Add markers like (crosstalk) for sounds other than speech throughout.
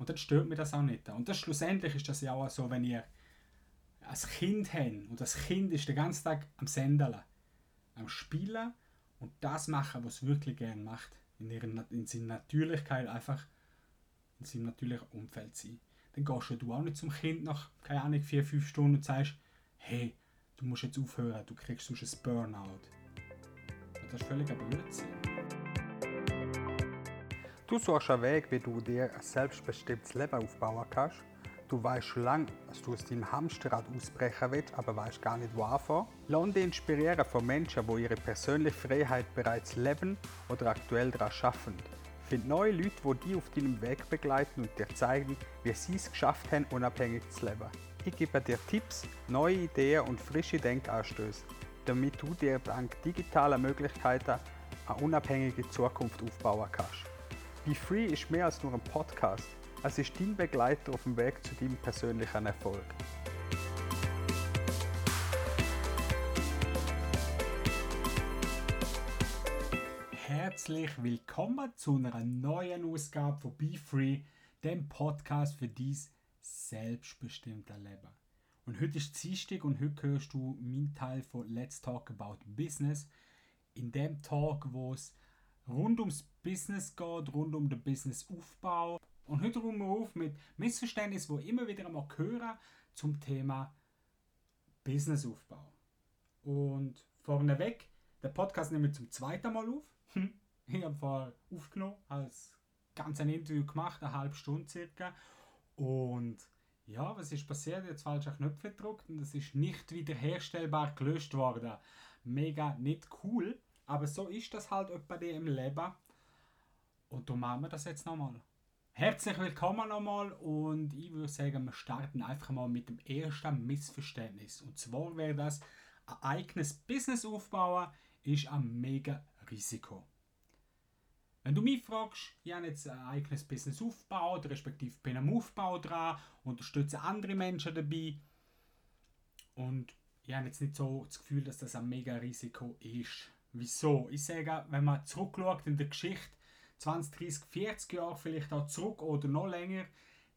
Und dann stört mir das auch nicht. Und das schlussendlich ist das ja auch so, wenn ihr ein Kind habt und das Kind ist den ganzen Tag am Sendeln, am Spielen und das machen, was es wirklich gerne macht. In, ihrer, in seiner Natürlichkeit einfach in seinem natürlichen Umfeld sein. Dann gehst du auch nicht zum Kind nach, keine Ahnung, vier, fünf Stunden und sagst, hey, du musst jetzt aufhören, du kriegst sonst ein Burnout. Und das ist völlig ein Blödsinn. Du suchst einen Weg, wie du dir ein selbstbestimmtes Leben aufbauen kannst. Du weißt schon lange, dass du aus deinem Hamsterrad ausbrechen willst, aber weißt gar nicht, wo anfangen. Lass dich inspirieren von Menschen, die ihre persönliche Freiheit bereits leben oder aktuell daran arbeiten. Find neue Leute, die dich auf deinem Weg begleiten und dir zeigen, wie sie es geschafft haben, unabhängig zu leben. Ich gebe dir Tipps, neue Ideen und frische Denkanstöße, damit du dir dank digitaler Möglichkeiten eine unabhängige Zukunft aufbauen kannst. Be Free ist mehr als nur ein Podcast. Es ist dein Begleiter auf dem Weg zu deinem persönlichen Erfolg. Herzlich willkommen zu einer neuen Ausgabe von Be Free, dem Podcast für dies selbstbestimmte Leben. Und heute ist Dienstag und heute hörst du meinen Teil von Let's Talk About Business. In dem Talk, wo es rund ums Business geht, rund um den Businessaufbau. Und heute räumen wir auf mit Missverständnissen, die immer wieder einmal hören zum Thema Businessaufbau. Und vorneweg, der Podcast nehmen wir zum zweiten Mal auf. (laughs) Ich habe vorher aufgenommen, als ganz ein Interview gemacht, eine halbe Stunde circa. Und ja, was ist passiert? Jetzt falscher Knöpfe gedrückt und es ist nicht wiederherstellbar gelöscht worden. Mega nicht cool. Aber so ist das halt bei dir im Leben. Und darum machen wir das jetzt nochmal. Herzlich willkommen nochmal und ich würde sagen, wir starten einfach mal mit dem ersten Missverständnis. Und zwar wäre das, ein eigenes Business aufbauen ist ein mega Risiko. Wenn du mich fragst, ich habe jetzt ein eigenes Business aufgebaut, respektive bin am Aufbau dran, unterstütze andere Menschen dabei und ich habe jetzt nicht so das Gefühl, dass das ein mega Risiko ist. Wieso? Ich sage, wenn man zurückschaut in der Geschichte, 20, 30, 40 Jahre vielleicht auch zurück oder noch länger,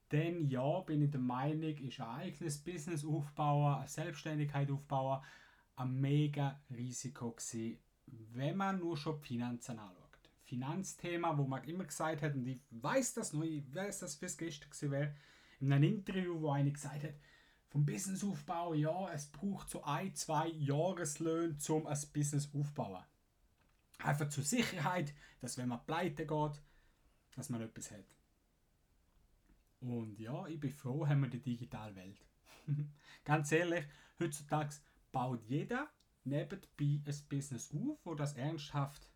dann ja, bin ich der Meinung, ist ein eigenes Business aufbauen, eine Selbstständigkeit aufbauen, ein mega Risiko gewesen, wenn man nur schon die Finanzen anschaut. Finanzthema, wo man immer gesagt hat, und ich weiß das noch, ich weiß das fürs gestern gewesen wäre, in einem Interview, wo einer gesagt hat, vom Businessaufbau, ja, es braucht so ein, zwei Jahreslöhne, um ein Business aufzubauen. Einfach zur Sicherheit, dass wenn man pleite geht, dass man etwas hat. Und ja, ich bin froh, haben wir die digitale Welt. (laughs) Ganz ehrlich, heutzutage baut jeder nebenbei ein Business auf, wo das ernsthaft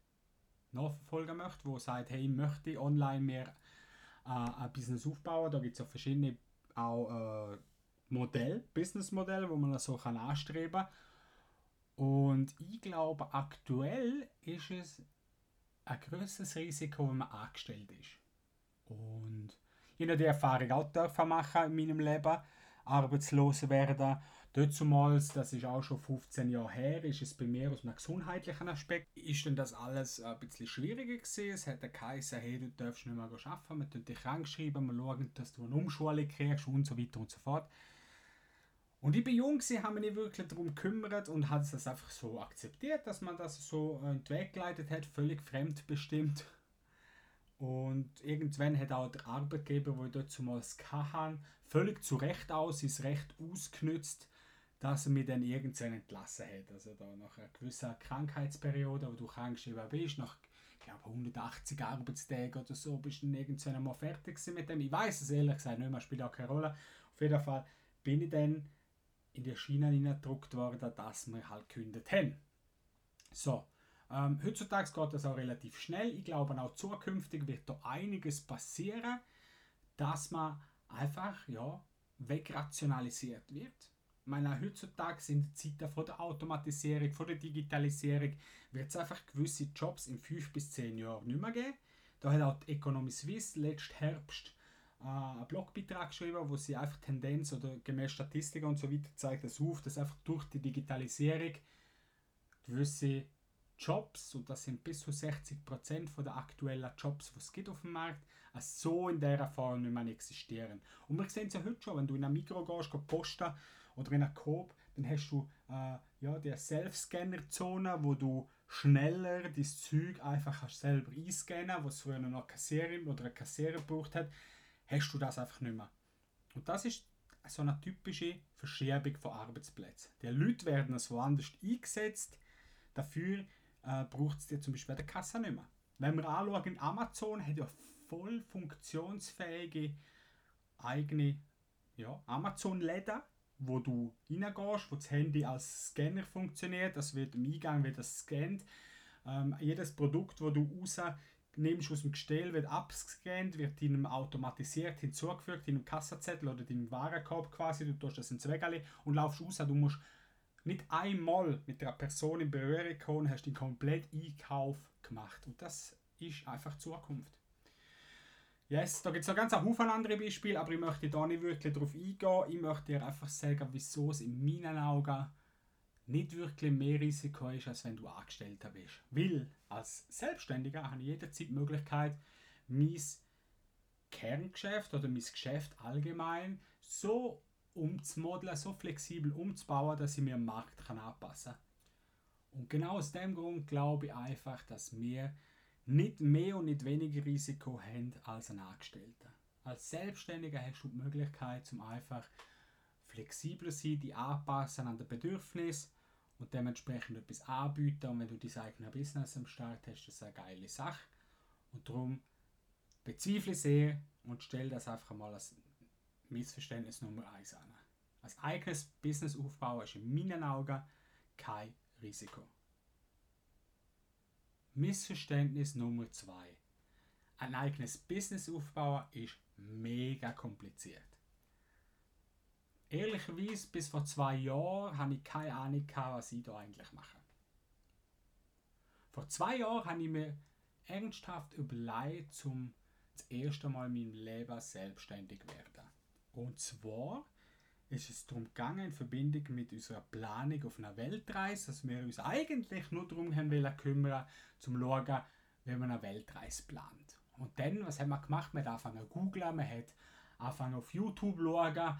nachverfolgen möchte, wo sagt, hey, ich möchte online mehr äh, ein Business aufbauen. Da gibt es auch verschiedene auch, äh, Modell, Businessmodell, wo man das so kann anstreben. Und ich glaube, aktuell ist es ein größeres Risiko, wenn man angestellt ist. Und ich habe die Erfahrung auch dürfen machen in meinem Leben, arbeitslos werden. Dazumals, das ist auch schon 15 Jahre her, ist es bei mir aus einem gesundheitlichen Aspekt, ist denn das alles ein bisschen schwieriger gewesen. Es hat geheißen, hey, du darfst nicht mehr arbeiten, wir dich krank schreiben, wir schauen, dass du eine Umschulung kriegst und so weiter und so fort. Und ich bin jung, sie haben mich nicht wirklich darum gekümmert und hat es einfach so akzeptiert, dass man das so in den Weg geleitet hat, völlig fremdbestimmt. Und irgendwann hat auch der Arbeitgeber, wo ich dort zumals hatte, völlig zu Recht aus, sein Recht ausgenützt, dass er mich dann irgendwann entlassen hat. Also da nach einer gewissen Krankheitsperiode, wo du krankgeschrieben bist, nach ich glaube 180 Arbeitstagen oder so, bist du dann irgendwann mal fertig mit dem. Ich weiß es ehrlich gesagt nicht mehr, spielt auch keine Rolle. Auf jeden Fall bin ich dann in die Schiene hineingedruckt worden, dass wir halt gekündigt haben. So, ähm, heutzutage geht das auch relativ schnell. Ich glaube auch zukünftig wird da einiges passieren, dass man einfach ja, wegrationalisiert wird. Ich meine, heutzutage sind die Zeiten von der Automatisierung, von der Digitalisierung, wird es einfach gewisse Jobs in 5 bis 10 Jahren nicht mehr geben. Da hat auch die Economy Suisse letzten Herbst einen Blogbeitrag geschrieben, wo sie einfach Tendenz oder gemäß Statistiken und so weiter zeigt das auf, dass einfach durch die Digitalisierung gewisse Jobs, und das sind bis zu 60% von der aktuellen Jobs, die es gibt auf dem Markt, so in dieser Form nicht mehr existieren. Und wir sehen es ja heute schon, wenn du in ein Mikro gehst, gehst posten oder in einer Coop, dann hast du äh, ja, die Self-Scanner-Zone, wo du schneller das Zeug einfach selber einscannen was früher noch eine Kassiererin oder ein Kassierer gebraucht hat, hast du das einfach nicht mehr. Und das ist so eine typische Verschiebung von Arbeitsplätzen. Die Leute werden als woanders eingesetzt, dafür äh, braucht es dir zum Beispiel der Kasse nicht mehr. Wenn wir anschauen, Amazon hat ja voll funktionsfähige eigene ja, Amazon-Läden, wo du reingehst, wo das Handy als Scanner funktioniert, das wird im Eingang wird das scannt. Ähm, jedes Produkt, wo du raus nimmst aus dem Gestell, wird abgescannt, wird deinem automatisiert hinzugefügt, deinem Kassazettel oder deinem Warenkorb quasi, du tust das ins Wägeli und laufst raus. Du musst nicht einmal mit der Person in Berührung kommen, hast den kompletten Einkauf gemacht. Und das ist einfach Zukunft. Yes, da gibt es noch ganz Haufen andere Beispiele, aber ich möchte da nicht wirklich darauf eingehen. Ich möchte dir einfach sagen, wieso es in meinen Augen nicht wirklich mehr Risiko ist, als wenn du Angestellter bist. Weil als Selbstständiger habe ich jederzeit die Möglichkeit, mein Kerngeschäft oder mein Geschäft allgemein so umzumodeln, so flexibel umzubauen, dass ich mir am Markt kann anpassen kann. Und genau aus dem Grund glaube ich einfach, dass wir nicht mehr und nicht weniger Risiko haben als ein Angestellter. Als Selbstständiger hast du die Möglichkeit, zum einfach flexibler zu sein, die anpassen an den Bedürfnissen und dementsprechend etwas anbieten. Und wenn du dein eigenes Business am Start hast, ist das eine geile Sache. Und darum bezweifle sehr und stelle das einfach mal als Missverständnis Nummer 1 an. Als eigenes Business aufbauen ist in meinen Augen kein Risiko. Missverständnis Nummer 2. Ein eigenes Business aufbauen ist mega kompliziert. Ehrlicherweise, bis vor zwei Jahren hatte ich keine Ahnung, was ich da eigentlich mache. Vor zwei Jahren habe ich mir ernsthaft überlegt, zum das erste Mal in meinem Leben selbstständig werden. Und zwar ist es darum gegangen, in Verbindung mit unserer Planung auf einer Weltreise, dass wir uns eigentlich nur darum haben wollen kümmern, zum zu schauen, wie man eine Weltreise plant. Und dann, was haben wir gemacht? Wir haben angefangen zu googlen, wir haben angefangen auf YouTube zu schauen,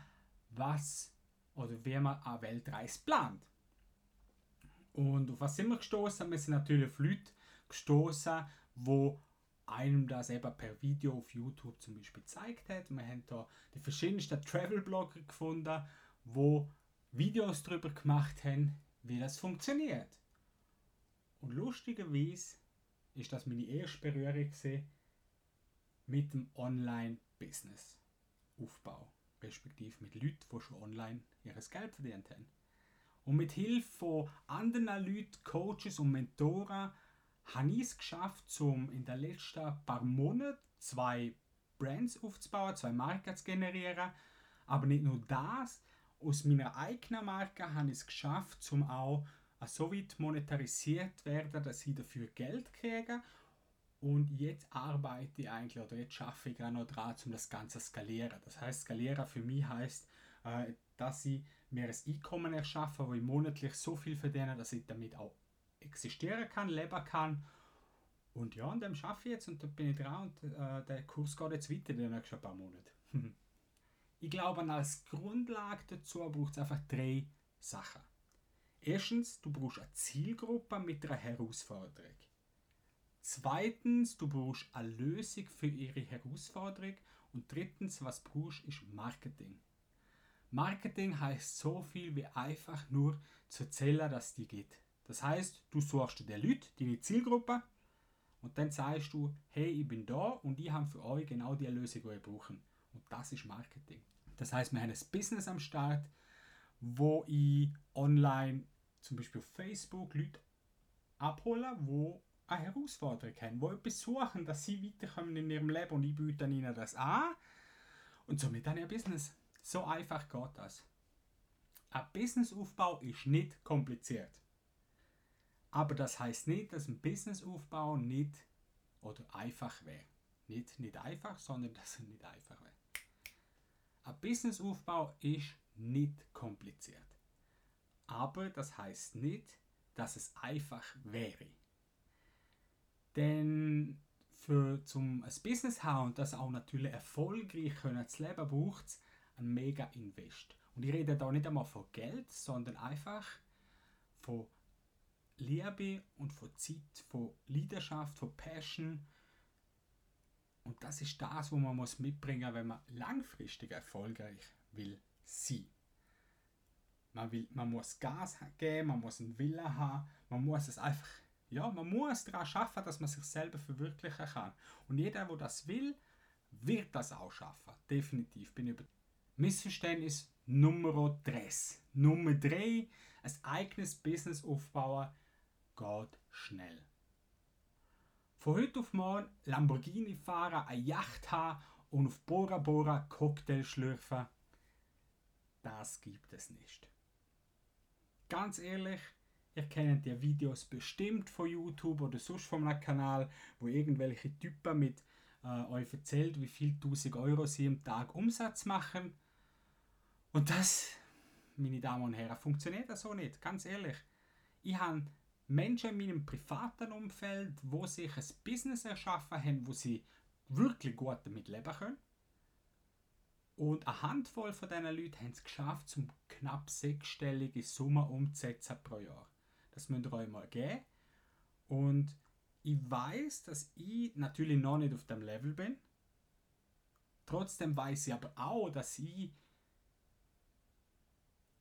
was oder wie man eine Weltreise plant. Und auf was sind wir gestoßen? Wir sind natürlich auf Leute gestoßen, wo einem das eben per Video auf YouTube zum Beispiel gezeigt hat. Wir haben da die verschiedensten Travel-Blogger gefunden, wo Videos darüber gemacht haben, wie das funktioniert. Und lustigerweise ist das meine erste Berührung mit dem Online-Business-Aufbau, respektive mit Leuten, die schon online ihr Geld verdient haben. Und mit Hilfe von anderen Leuten, Coaches und Mentoren habe ich es geschafft, um in den letzten paar Monaten zwei Brands aufzubauen, zwei Marken zu generieren. Aber nicht nur das, aus meiner eigenen Marke habe ich es geschafft, um auch so weit monetarisiert werden, dass ich dafür Geld kriege. Und jetzt arbeite ich eigentlich, oder jetzt schaffe ich gerade noch dran, um das Ganze skalieren. Das heißt, skalieren für mich heißt, äh, dass ich mir ein Einkommen erschaffe, wo ich monatlich so viel verdiene, dass ich damit auch existieren kann, leben kann. Und ja, an dem schaffe ich jetzt und da bin ich dran und äh, der Kurs geht jetzt weiter in den nächsten paar Monaten. (laughs) ich glaube, als Grundlage dazu braucht es einfach drei Sachen. Erstens, du brauchst eine Zielgruppe mit einer Herausforderung. Zweitens, du brauchst eine Lösung für ihre Herausforderung. Und drittens, was du brauchst, ist Marketing. Marketing heißt so viel wie einfach nur zu erzählen, dass es die gibt. Das heißt, du suchst dir Leute, deine Zielgruppe, und dann sagst du, hey, ich bin da und ich habe für euch genau die Lösung, die ihr braucht. Und das ist Marketing. Das heißt, wir haben ein Business am Start, wo ich online, zum Beispiel auf Facebook, Leute abhole, wo eine Herausforderung haben, wo etwas suchen, dass sie weiterkommen in ihrem Leben und ich biete ihnen das an. Und somit ich ein Business. So einfach geht das. Ein Businessaufbau ist nicht kompliziert. Aber das heißt nicht, dass ein Businessaufbau nicht oder einfach wäre. Nicht, nicht einfach, sondern dass er nicht einfach wäre. Ein Businessaufbau ist nicht kompliziert. Aber das heißt nicht, dass es einfach wäre. Denn für zum ein Business haben und das auch natürlich erfolgreich können zu leben, braucht es ein mega Invest. Und ich rede da nicht einmal von Geld, sondern einfach von Liebe und von Zeit, von Leidenschaft, von Passion. Und das ist das, was man muss mitbringen, wenn man langfristig erfolgreich will sein. Man, will, man muss Gas geben, man muss einen Willen haben, man muss es einfach ja, man muss daran schaffen, dass man sich selber verwirklichen kann. Und jeder, der das will, wird das auch schaffen. Definitiv. Bin über Missverständnis Nummer 3. Nummer 3. Ein eigenes Business aufbauen geht schnell. Von heute auf morgen Lamborghini fahren, eine Yacht haben und auf Bora Bora Cocktail schlürfen, das gibt es nicht. Ganz ehrlich, Ihr kennt die Videos bestimmt von YouTube oder sonst von einem Kanal, wo irgendwelche Typen mit äh, euch erzählt, wie viel 1000 Euro sie im Tag Umsatz machen. Und das, meine Damen und Herren, funktioniert so nicht, ganz ehrlich. Ich habe Menschen in meinem privaten Umfeld, wo sich ein Business erschaffen haben, wo sie wirklich gut damit leben können. Und eine Handvoll von diesen Leuten haben es geschafft, zum knapp sechsstellige Summe umzusetzen pro Jahr. Das müsst ihr euch mal geben. Und ich weiß, dass ich natürlich noch nicht auf dem Level bin. Trotzdem weiß ich aber auch, dass ich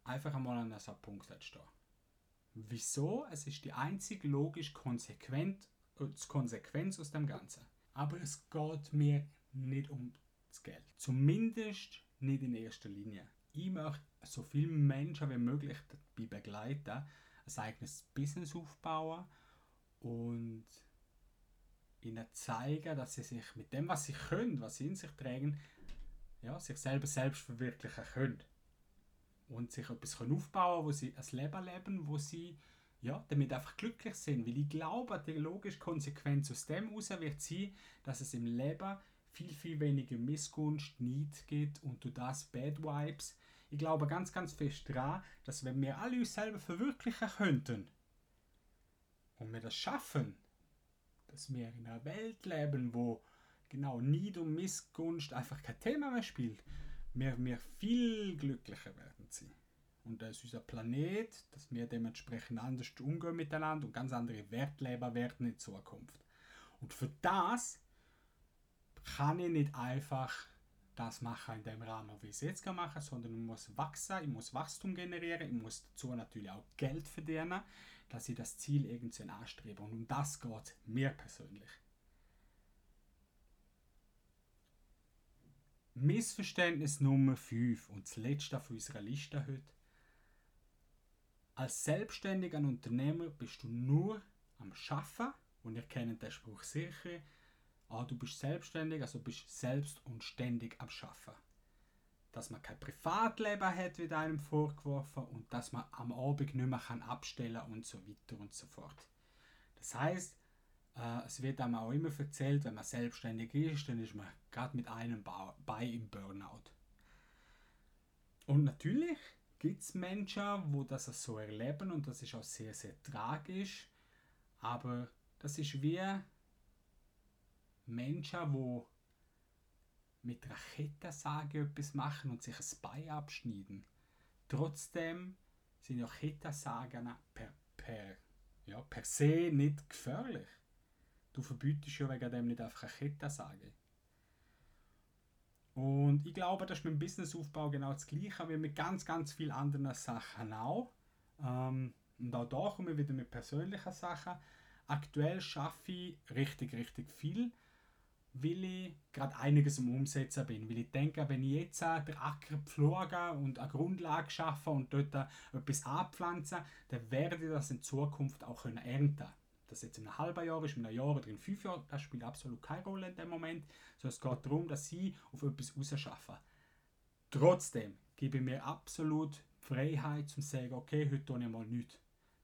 einfach einmal an diesem Punkt stehe. Wieso? Es ist die einzige logisch Konsequenz, äh, Konsequenz aus dem Ganzen. Aber es geht mir nicht um das Geld. Zumindest nicht in erster Linie. Ich möchte so viele Menschen wie möglich dabei begleiten, ein eigenes Business aufbauen und ihnen zeigen, dass sie sich mit dem, was sie können, was sie in sich tragen, ja, sich selber selbst verwirklichen können. Und sich etwas können aufbauen wo sie ein Leben leben, wo sie ja, damit einfach glücklich sind. Weil ich glaube, die logische Konsequenz aus dem heraus wird sein, dass es im Leben viel, viel weniger Missgunst, Neid gibt und du das Bad Vibes ich glaube ganz, ganz fest daran, dass wenn wir alle uns selber verwirklichen könnten und wir das schaffen, dass wir in einer Welt leben, wo genau Neid und Missgunst einfach kein Thema mehr spielt, wir, wir viel glücklicher werden sie. Und das ist unser Planet, dass wir dementsprechend anders umgehen miteinander und ganz andere Werte leben werden in Zukunft. Und für das kann ich nicht einfach das machen in dem Rahmen, wie ich es jetzt machen sondern ich muss wachsen, ich muss Wachstum generieren, ich muss dazu natürlich auch Geld verdienen, dass ich das Ziel irgendwie anstrebe. Und um das geht mir persönlich. Missverständnis Nummer 5 und das letzte auf unserer Liste heute. Als selbstständiger Unternehmer bist du nur am Schaffen und ihr kennt den Spruch sicher, ah, du bist selbstständig, also bist selbst und ständig am Schaffen. Dass man kein Privatleben hat, wie einem vorgeworfen, und dass man am Abend nicht mehr kann abstellen und so weiter und so fort. Das heißt, äh, es wird einem auch immer erzählt, wenn man selbstständig ist, dann ist man gerade mit einem Bein im Burnout. Und natürlich gibt es Menschen, wo das so erleben und das ist auch sehr, sehr tragisch. Aber das ist wie Menschen, die mit Rakettensäge etwas machen und sich ein Bein abschneiden. Trotzdem sind ja Kettensägen per, per, ja, per se nicht gefährlich. Du verbietest ja wegen dem nicht einfach eine Kettensäge. Und ich glaube, das ist mit dem Businessaufbau genau das Gleiche wie mit ganz, ganz vielen anderen Sachen auch. Ähm, und auch da kommen wir wieder mit persönlichen Sachen. Aktuell schaffe ich richtig, richtig viel weil ich gerade einiges am Umsetzen bin. Weil ich denke, wenn ich jetzt den Acker pflege und eine Grundlage schaffe und dort etwas anpflanze, dann werde ich das in Zukunft auch können ernten das jetzt in einem halben Jahr ist, in einem Jahr oder in fünf Jahren, das spielt absolut keine Rolle in dem Moment. Sondern es geht darum, dass sie auf etwas rausschaffen. Trotzdem gebe ich mir absolut Freiheit zum sagen, okay, heute tue ich mal nichts.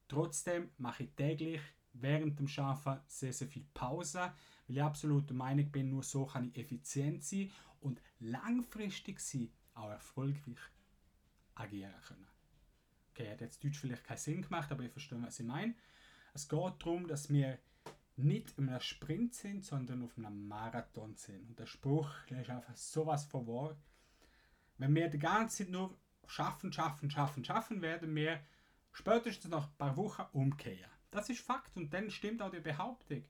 Trotzdem mache ich täglich während dem Schaffen sehr, sehr viel Pause weil ich absolut der Meinung bin, nur so kann ich effizient sein und langfristig sein, auch erfolgreich agieren können. Okay, hat jetzt Deutsch vielleicht keinen Sinn gemacht, aber ich verstehe, was ich meine. Es geht darum, dass wir nicht in einem Sprint sind, sondern auf einem Marathon sind. Und der Spruch, der ist einfach sowas von wahr. Wenn wir die ganze Zeit nur schaffen, schaffen, schaffen, schaffen, werden wir spätestens nach ein paar Wochen umkehren. Das ist Fakt und dann stimmt auch die Behauptung.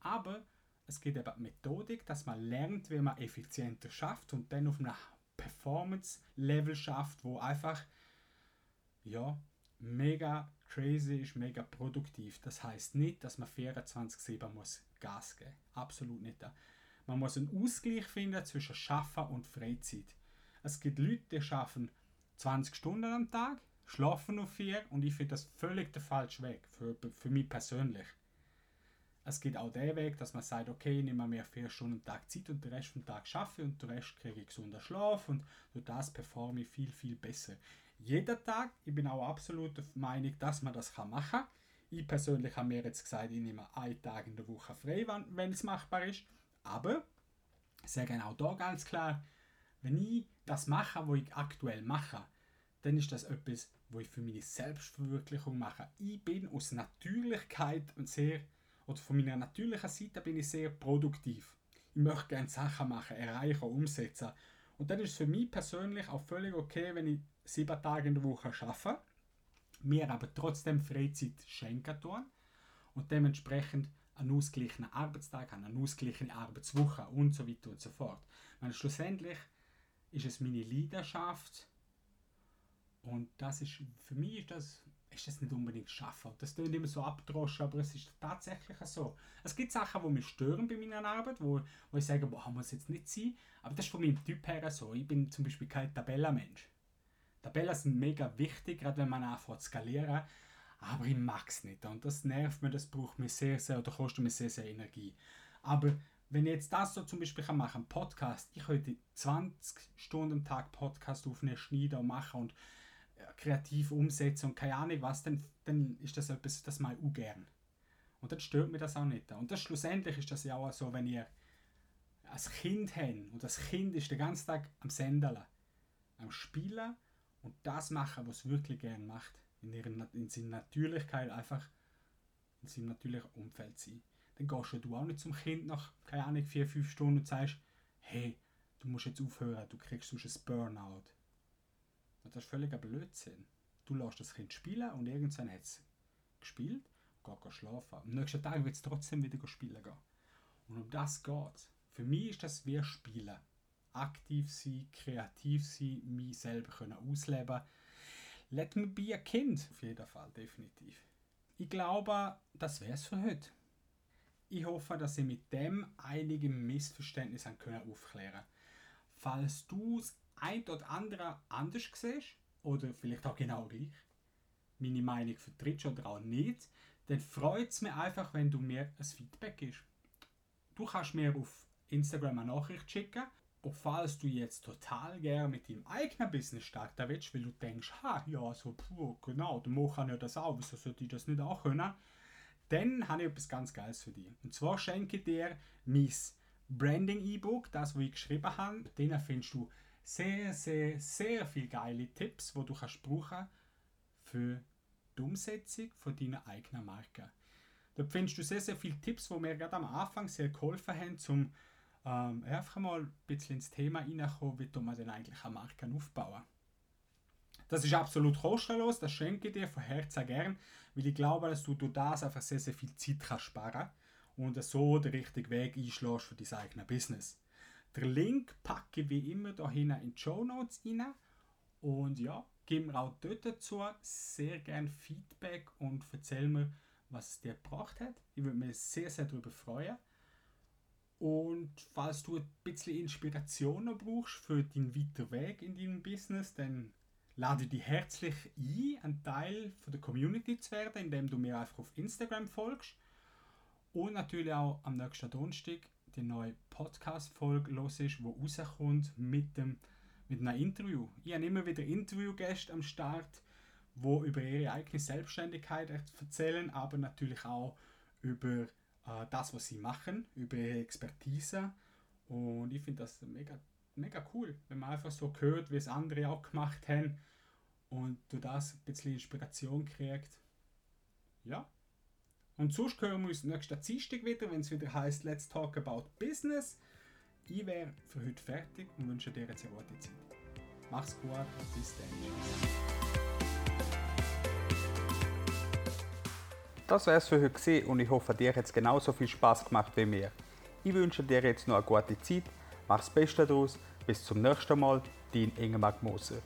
Aber es geht eben die Methodik, dass man lernt, wie man effizienter schafft und dann auf einem Performance-Level schafft, wo einfach ja, mega crazy ist, mega produktiv. Das heißt nicht, dass man 24-7 muss Gas geben. Absolut nicht. Man muss einen Ausgleich finden zwischen Schaffen und Freizeit. Es gibt Leute, die schaffen 20 Stunden am Tag, schlafen nur 4 und ich finde das völlig der falsche Weg für, für mich persönlich. Es geht auch der Weg, dass man sagt, okay, ich nehme mir 4 Stunden Tag Zeit und den Rest vom Tag schaffe und den Rest kriege ich gesunder Schlaf und durch das performe ich viel, viel besser. Jeder Tag, ich bin auch absolut der Meinung, dass man das machen kann. Ich persönlich habe mir jetzt gesagt, ich nehme einen Tag in der Woche frei, wenn es machbar ist. Aber, sage auch da ganz klar, wenn ich das mache, was ich aktuell mache, dann ist das etwas, wo ich für meine Selbstverwirklichung mache. Ich bin aus Natürlichkeit und sehr, oder von meiner natürlichen Seite bin ich sehr produktiv. Ich möchte gerne Sachen machen, erreichen, umsetzen. Und dann ist es für mich persönlich auch völlig okay, wenn ich sieben Tage in der Woche arbeite, mir aber trotzdem Freizeit schenken tun und dementsprechend einen ausgeglichenen Arbeitstag haben, eine ausgeglichene Arbeitswoche und so weiter und so fort. Meine, schlussendlich ist es meine Leidenschaft und das ist, für mich ist das, ist das nicht unbedingt Schaffen. Das klingt immer so abgedroschen, aber es ist tatsächlich so. Es gibt Sachen, die mich stören bei meiner Arbeit, wo, wo ich sage, boah, muss jetzt nicht sein, aber das ist von meinem Typ her so. Ich bin zum Beispiel kein Tabellenmensch. Tabellen sind mega wichtig, gerade wenn man anfängt zu skalieren. Aber ich mag es nicht. Und das nervt mich, das braucht mir sehr, sehr, oder kostet mir sehr, sehr Energie. Aber wenn ich jetzt das so zum Beispiel kann machen, Podcast, ich könnte 20 Stunden am Tag Podcast aufnehmen, schneiden und machen und kreativ umsetzen und keine Ahnung was, dann, dann ist das etwas, das mache ich auch gern. Und dann stört mir das auch nicht. Und das schlussendlich ist das ja auch so, wenn ihr als Kind habt und das Kind ist den ganzen Tag am Sendeln, am Spielen und das machen, was es wirklich gern macht, in, ihrer, in seiner Natürlichkeit einfach in seinem natürlichen Umfeld sein. Dann gehst du auch nicht zum Kind nach, keine Ahnung, vier, fünf Stunden und sagst, hey, du musst jetzt aufhören, du kriegst sonst ein Burnout. Und das ist völliger Blödsinn. Du lässt das Kind spielen und irgendwann hat es gespielt, geht schlafen. Am nächsten Tag wird es trotzdem wieder spielen gehen. Und um das geht. Für mich ist das wie Spielen aktiv sein, kreativ sein, mich selber können ausleben Let me be a Kind, auf jeden Fall, definitiv. Ich glaube, das wäre es für heute. Ich hoffe, dass ich mit dem einige Missverständnisse können aufklären Falls du es ein oder andere anders siehst, oder vielleicht auch genau gleich, meine Meinung vertrittst oder auch nicht, dann freut es mich einfach, wenn du mir ein Feedback gibst. Du kannst mir auf Instagram eine Nachricht schicken und falls du jetzt total gerne mit deinem eigenen Business starten willst, weil du denkst, ha, ja, so, puh, genau, Mo kann ja das auch, wieso sollte ich das nicht auch können? Dann habe ich etwas ganz Geiles für dich. Und zwar schenke ich dir mein Branding-E-Book, das, was ich geschrieben habe. Den findest du sehr, sehr, sehr viele geile Tipps, wo du kannst brauchen für die Umsetzung von deiner eigenen Marke. Dort findest du sehr, sehr viele Tipps, die mir gerade am Anfang sehr geholfen haben, um ähm, einfach mal ein bisschen ins Thema reinkommen, wie man denn eigentlich eine Marke aufbauen. Das ist absolut kostenlos, das schenke ich dir von Herzen gern, weil ich glaube, dass du durch das einfach sehr, sehr viel Zeit kannst sparen und so den richtigen Weg einschlägst für dein eigenes Business. Den Link packe ich wie immer da in die Show Notes rein und ja, gib mir auch dort dazu sehr gerne Feedback und erzähl mir, was es dir gebracht hat. Ich würde mich sehr, sehr darüber freuen. Und falls du ein bisschen Inspiration brauchst für deinen weiteren Weg in deinem Business, dann lade ich dich herzlich ein, ein Teil von der Community zu werden, indem du mir einfach auf Instagram folgst. Und natürlich auch am nächsten Donnerstag die neue Podcast-Folge los ist, die rauskommt mit, dem, mit einem Interview. Ich habe immer wieder Interviewgäste am Start, wo über ihre eigene Selbstständigkeit erzählen, aber natürlich auch über äh, das, was sie machen, über ihre Expertise. Und ich finde das mega, mega cool, wenn man einfach so hört, wie es andere auch gemacht haben und du das ein bisschen Inspiration kriegt. Ja, Und sonst hören wir uns nächsten Dienstag wieder, wenn es wieder heißt Let's Talk About Business. Ich wäre für heute fertig und wünsche dir jetzt eine gute Zeit. Mach's gut, bis dann. Das wär's für heute und ich hoffe, dir hat es genauso viel Spaß gemacht wie mir. Ich wünsche dir jetzt noch eine gute Zeit, mach's Beste daraus, bis zum nächsten Mal, dein Ingemar Moser.